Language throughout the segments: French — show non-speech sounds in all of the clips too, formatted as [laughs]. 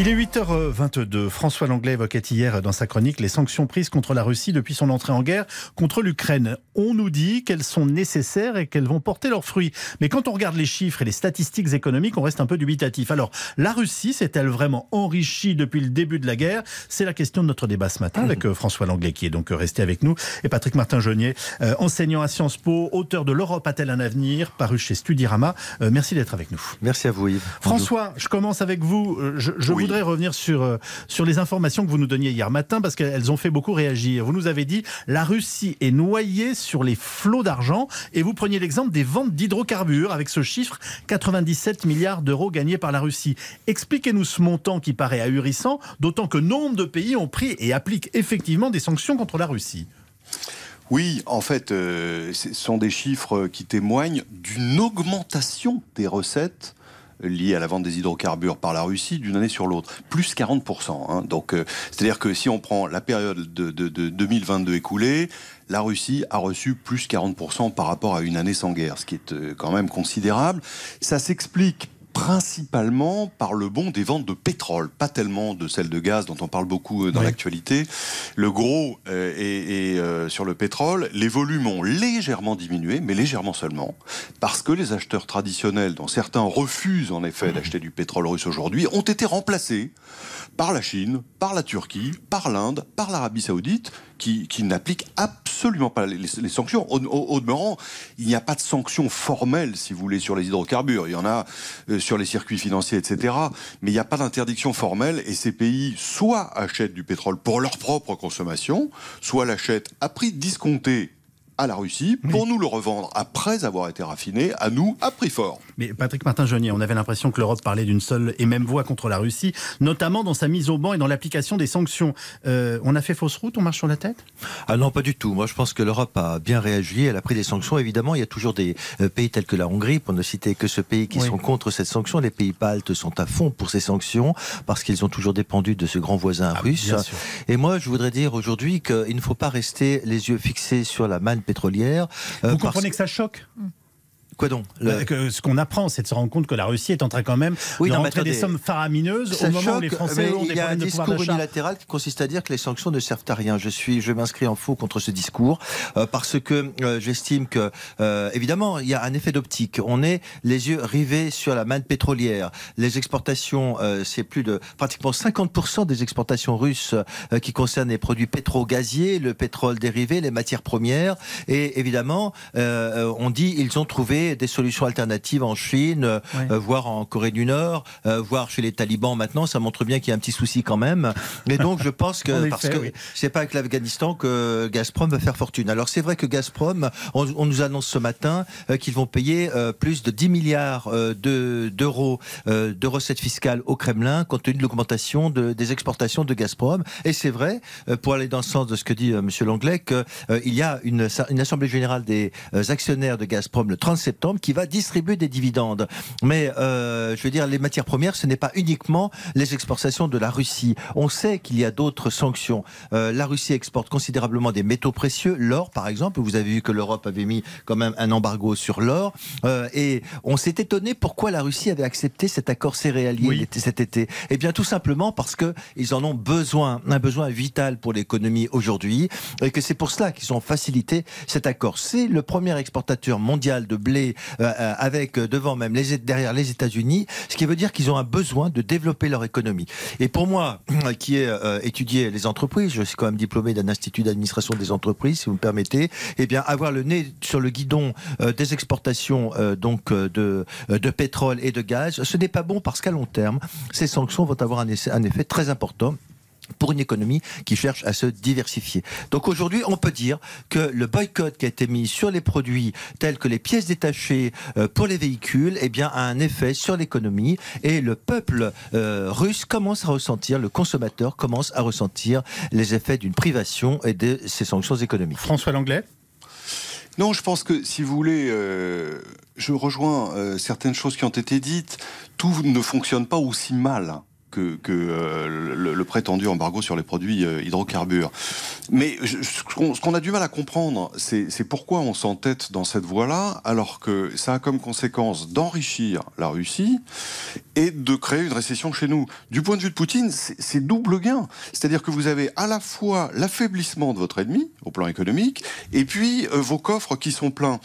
Il est 8h22. François Langlais évoquait hier dans sa chronique les sanctions prises contre la Russie depuis son entrée en guerre contre l'Ukraine. On nous dit qu'elles sont nécessaires et qu'elles vont porter leurs fruits. Mais quand on regarde les chiffres et les statistiques économiques, on reste un peu dubitatif. Alors, la Russie s'est-elle vraiment enrichie depuis le début de la guerre? C'est la question de notre débat ce matin avec euh, François Langlais qui est donc euh, resté avec nous et Patrick Martin-Jeunier, euh, enseignant à Sciences Po, auteur de L'Europe a-t-elle un avenir? Paru chez Studirama. merci d'être avec nous. Merci à vous Yves. François, je commence avec vous. Je, je vous voudrais revenir sur, euh, sur les informations que vous nous donniez hier matin parce qu'elles ont fait beaucoup réagir. Vous nous avez dit la Russie est noyée sur les flots d'argent et vous preniez l'exemple des ventes d'hydrocarbures avec ce chiffre 97 milliards d'euros gagnés par la Russie. Expliquez-nous ce montant qui paraît ahurissant, d'autant que nombre de pays ont pris et appliquent effectivement des sanctions contre la Russie. Oui, en fait, euh, ce sont des chiffres qui témoignent d'une augmentation des recettes lié à la vente des hydrocarbures par la Russie d'une année sur l'autre, plus 40%. Hein. Donc, euh, c'est-à-dire que si on prend la période de, 2022 écoulée, la Russie a reçu plus 40% par rapport à une année sans guerre, ce qui est euh, quand même considérable. Ça s'explique principalement par le bond des ventes de pétrole, pas tellement de celles de gaz dont on parle beaucoup euh, dans l'actualité. Le gros euh, est, euh, sur le pétrole. Les volumes ont légèrement diminué, mais légèrement seulement, parce que les acheteurs traditionnels, dont certains refusent en effet d'acheter du pétrole russe aujourd'hui, ont été remplacés par la Chine, par la Turquie, par l'Inde, par l'Arabie saoudite, qui, qui n'appliquent absolument pas les, sanctions. Au, demeurant, il n'y a pas de sanctions formelles, si vous voulez, sur les hydrocarbures. Il y en a euh, sur les circuits financiers, etc. Mais il n'y a pas d'interdiction formelle et ces pays soit achètent du pétrole pour leur propre consommation, soit l'achètent à prix discompté à la Russie pour nous le revendre après avoir été raffiné à nous à prix fort. Mais Patrick Martin-Jeunier, on avait l'impression que l'Europe parlait d'une seule et même voix contre la Russie, notamment dans sa mise au banc et dans l'application des sanctions. Euh, on a fait fausse route, on marche sur la tête? Ah non, pas du tout. Moi, je pense que l'Europe a bien réagi, elle a pris des sanctions. Évidemment, il y a toujours des euh, pays tels que la Hongrie, pour ne citer que ce pays, qui sont contre cette sanction. Les pays baltes sont à fond pour ces sanctions parce qu'ils ont toujours dépendu de ce grand voisin ah russe. Et moi, je voudrais dire aujourd'hui qu'il ne faut pas rester les yeux fixés sur la manne pétrolière. Euh, Vous comprenez que ça choque? Mm. Quoi donc bah, Ce qu'on apprend, c'est de se rendre compte que la Russie est en train quand même de rentrer des sommes faramineuses au moment où les Français ont des Il y a un discours unilatéral qui consiste à dire que les sanctions ne servent à rien. Je suis, je m'inscris en faux contre ce discours euh, parce que euh, j'estime que, euh, évidemment, il y a un effet d'optique. On est les yeux rivés sur la manne pétrolière. Les exportations, c'est plus de pratiquement 50% des exportations russes qui concernent les produits pétro-gaziers, le pétrole dérivé, les matières premières. Et évidemment, on dit ils ont trouvé des solutions alternatives en Chine, euh, voire en Corée du Nord, euh, voire chez les talibans maintenant. Ça montre bien qu'il y a un petit souci quand même. Et donc, je pense que [laughs] parce que c'est pas avec l'Afghanistan que Gazprom va faire fortune. Alors, c'est vrai que Gazprom, on, nous annonce ce matin euh, qu'ils vont payer plus de 10 milliards d'euros de, recettes fiscales au Kremlin compte tenu de l'augmentation de, des exportations de Gazprom. Et c'est vrai, pour aller dans le sens de ce que dit Monsieur Langlais, qu'il y a une, une assemblée générale des actionnaires de Gazprom le 30 septembre qui va distribuer des dividendes. Mais euh, je veux dire, les matières premières, ce n'est pas uniquement les exportations de la Russie. On sait qu'il y a d'autres sanctions. Euh, la Russie exporte considérablement des métaux précieux, l'or par exemple. Vous avez vu que l'Europe avait mis quand même un embargo sur l'or. Euh, et on s'est étonné pourquoi la Russie avait accepté cet accord céréalier cet été. Eh bien, tout simplement parce que ils en ont besoin, un besoin vital pour l'économie aujourd'hui, et que c'est pour cela qu'ils ont facilité cet accord. C'est le premier exportateur mondial de blé euh, euh, avec euh, devant même les, derrière les États-Unis, ce qui veut dire qu'ils ont un besoin de développer leur économie. Et pour moi, [clears throat] qui ai étudié les entreprises, je suis quand même diplômé d'un institut d'administration des entreprises, si vous me permettez, eh bien avoir le nez sur le guidon des exportations donc de, de pétrole et de gaz, ce n'est pas bon parce qu'à long terme, ces sanctions vont avoir un effet très important pour une économie qui cherche à se diversifier. Donc aujourd'hui, on peut dire que le boycott qui a été mis sur les produits tels que les pièces détachées euh, pour les véhicules, eh bien, a un effet sur l'économie et le peuple euh, russe commence à ressentir, le consommateur commence à ressentir les effets d'une privation et de ces sanctions économiques. François Langlais? Non, je pense que si vous voulez, euh, je rejoins certaines choses qui ont été dites. Tout ne fonctionne pas aussi mal que, euh, le, prétendu embargo sur les produits euh, hydrocarbures. Mais ce qu'on a du mal à comprendre, c'est pourquoi on s'entête dans cette voie-là, alors que ça a comme conséquence d'enrichir la Russie et de créer une récession chez nous. Du point de vue de Poutine, c'est double gain. C'est-à-dire que vous avez à la fois l'affaiblissement de votre ennemi au plan économique, et puis euh, vos coffres qui sont pleins.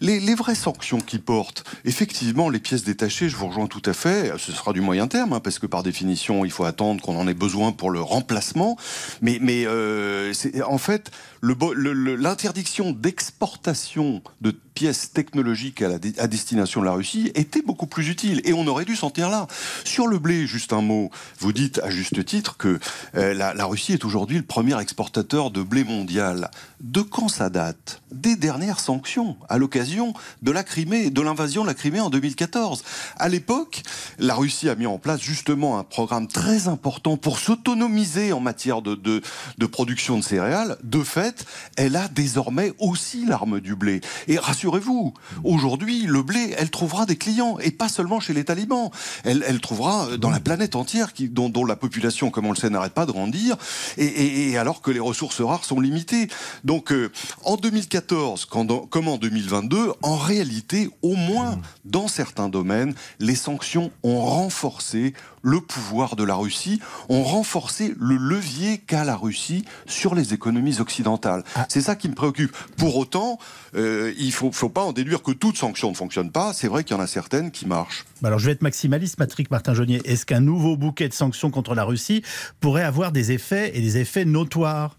Les, les vraies sanctions qui portent, effectivement, les pièces détachées, je vous rejoins tout à fait, ce sera du moyen terme, hein, parce que par définition, il faut attendre qu'on en ait besoin pour le remplacement. Mais, mais euh, en fait, l'interdiction d'exportation de pièces technologiques à, la, à, destination de la Russie était beaucoup plus utile. Et on aurait dû s'en tenir là. Sur le blé, juste un mot. Vous dites à juste titre que euh, la, la, Russie est aujourd'hui le premier exportateur de blé mondial. De quand ça date? Des dernières sanctions, à l'occasion de la Crimée, de l'invasion de la Crimée en 2014. À l'époque, la Russie a mis en place justement un programme très important pour s'autonomiser en matière de, de, de production de céréales. De fait, elle a désormais aussi l'arme du blé. Et rassurez-vous, aujourd'hui, le blé, elle trouvera des clients, et pas seulement chez les talibans. Elle, elle trouvera dans la planète entière, qui, dont, dont, la population, comme on le sait, n'arrête pas de grandir, et, et, et, alors que les ressources rares sont limitées. Donc, euh, en 2014, quand, comme en 2022, en réalité, au moins dans certains domaines, les sanctions ont renforcé le pouvoir de la Russie, ont renforcé le levier qu'a la Russie sur les économies occidentales. Ah. C'est ça qui me préoccupe. Pour autant, euh, il faut, faut, pas en déduire que toute sanction ne fonctionne pas. C'est vrai qu'il y en a certaines qui marchent. Alors je vais être maximaliste, Patrick Martin-Jeunier. Est-ce qu'un nouveau bouquet de sanctions contre la Russie pourrait avoir des effets et des effets notoires?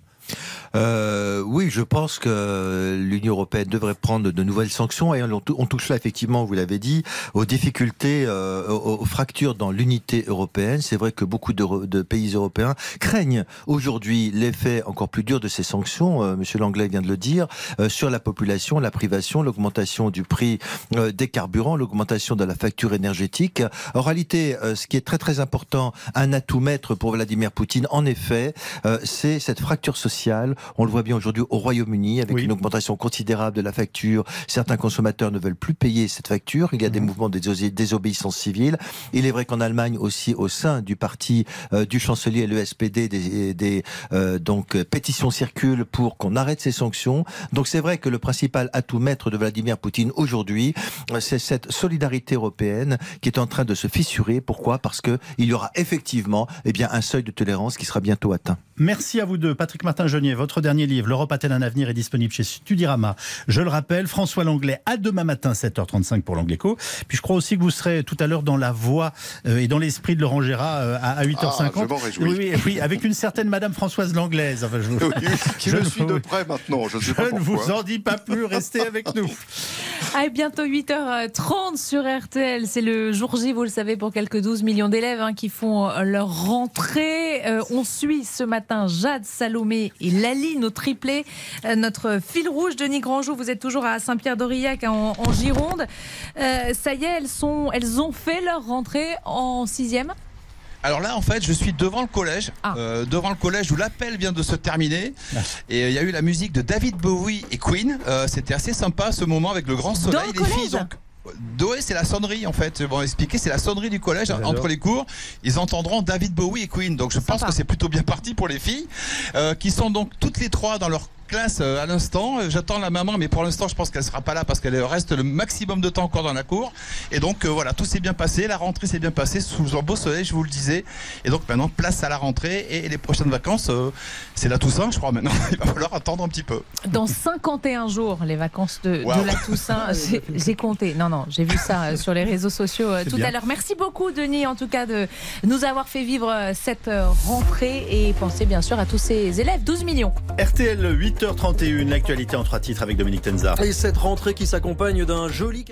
Euh, oui, je pense que l'Union européenne devrait prendre de nouvelles sanctions et on, touche là effectivement, vous l'avez dit, aux difficultés, euh, aux, fractures dans l'unité européenne. C'est vrai que beaucoup de, pays européens craignent aujourd'hui l'effet encore plus dur de ces sanctions. Euh, Monsieur Langlais vient de le dire euh, sur la population, la privation, l'augmentation du prix euh, des carburants, l'augmentation de la facture énergétique. En réalité, ce qui est très très important, un atout maître pour Vladimir Poutine, en effet, c'est cette fracture sociale on le voit bien aujourd'hui au Royaume-Uni avec oui. une augmentation considérable de la facture. Certains consommateurs ne veulent plus payer cette facture. Il y a des mmh. mouvements de désobéissance civile. Il est vrai qu'en Allemagne aussi, au sein du parti euh, du chancelier le SPD, des, des euh, donc pétitions circulent pour qu'on arrête ces sanctions. Donc c'est vrai que le principal atout maître de Vladimir Poutine aujourd'hui, euh, c'est cette solidarité européenne qui est en train de se fissurer. Pourquoi? Parce que il y aura effectivement eh bien un seuil de tolérance qui sera bientôt atteint. Merci à vous deux, Patrick Martin-Genier. Votre dernier livre, L'Europe un avenir, est disponible chez Studirama. Je le rappelle, François Langlais, à demain matin, 7h35 pour l'Angléco. Puis je crois aussi que vous serez tout à l'heure dans la voix euh, et dans l'esprit de Laurent Gérard euh, à, 8h50. Ah, je oui, oui, oui, avec une certaine Madame Françoise Langlaise. Enfin, je, oui, qui [laughs] je me suis de près maintenant. Je, sais je ne vous en dis pas plus, restez avec nous. À bientôt 8h30 sur RTL. C'est le jour J, vous le savez, pour quelques 12 millions d'élèves hein, qui font leur rentrée. Euh, on suit ce matin Jade, Salomé et Lali nos triplés. Euh, notre fil rouge, Denis Grandjou, vous êtes toujours à Saint-Pierre-d'Aurillac en, en, Gironde. Euh, ça y est, elles ont fait leur rentrée en sixième alors là, en fait, je suis devant le collège, ah. euh, devant le collège où l'appel vient de se terminer. Ah. Et euh, il y a eu la musique de David Bowie et Queen. Euh, C'était assez sympa ce moment avec le grand soleil. Dans les filles, donc. Doé, c'est la sonnerie en fait. Bon, expliquer, c'est la sonnerie du collège entre les cours. Ils entendront David Bowie et Queen. Donc je pense que c'est plutôt bien parti pour les filles, euh, qui sont donc toutes les trois dans leur classe euh, à l'instant. Euh, j'attends la maman, mais pour l'instant, je pense qu'elle sera pas là parce qu'elle reste le maximum de temps encore dans la cour. Et donc euh, voilà, tout s'est bien passé. La rentrée s'est bien passée sous un beau soleil, je vous le disais. Et donc maintenant, place à la rentrée et les prochaines vacances, c'est la Toussaint, je crois maintenant. [laughs] Il va falloir attendre un petit peu. Dans 51 jours, les vacances de, wow. de la Toussaint, [laughs] j'ai compté. Non, non, j'ai vu ça sur les réseaux sociaux tout bien. à l'heure. Merci beaucoup, Denis, en tout cas, de nous avoir fait vivre cette rentrée et pensez bien sûr à tous ces élèves. 12 millions. RTL 8 8h31, l'actualité en trois titres avec Dominique Tenza. Et cette rentrée qui s'accompagne d'un joli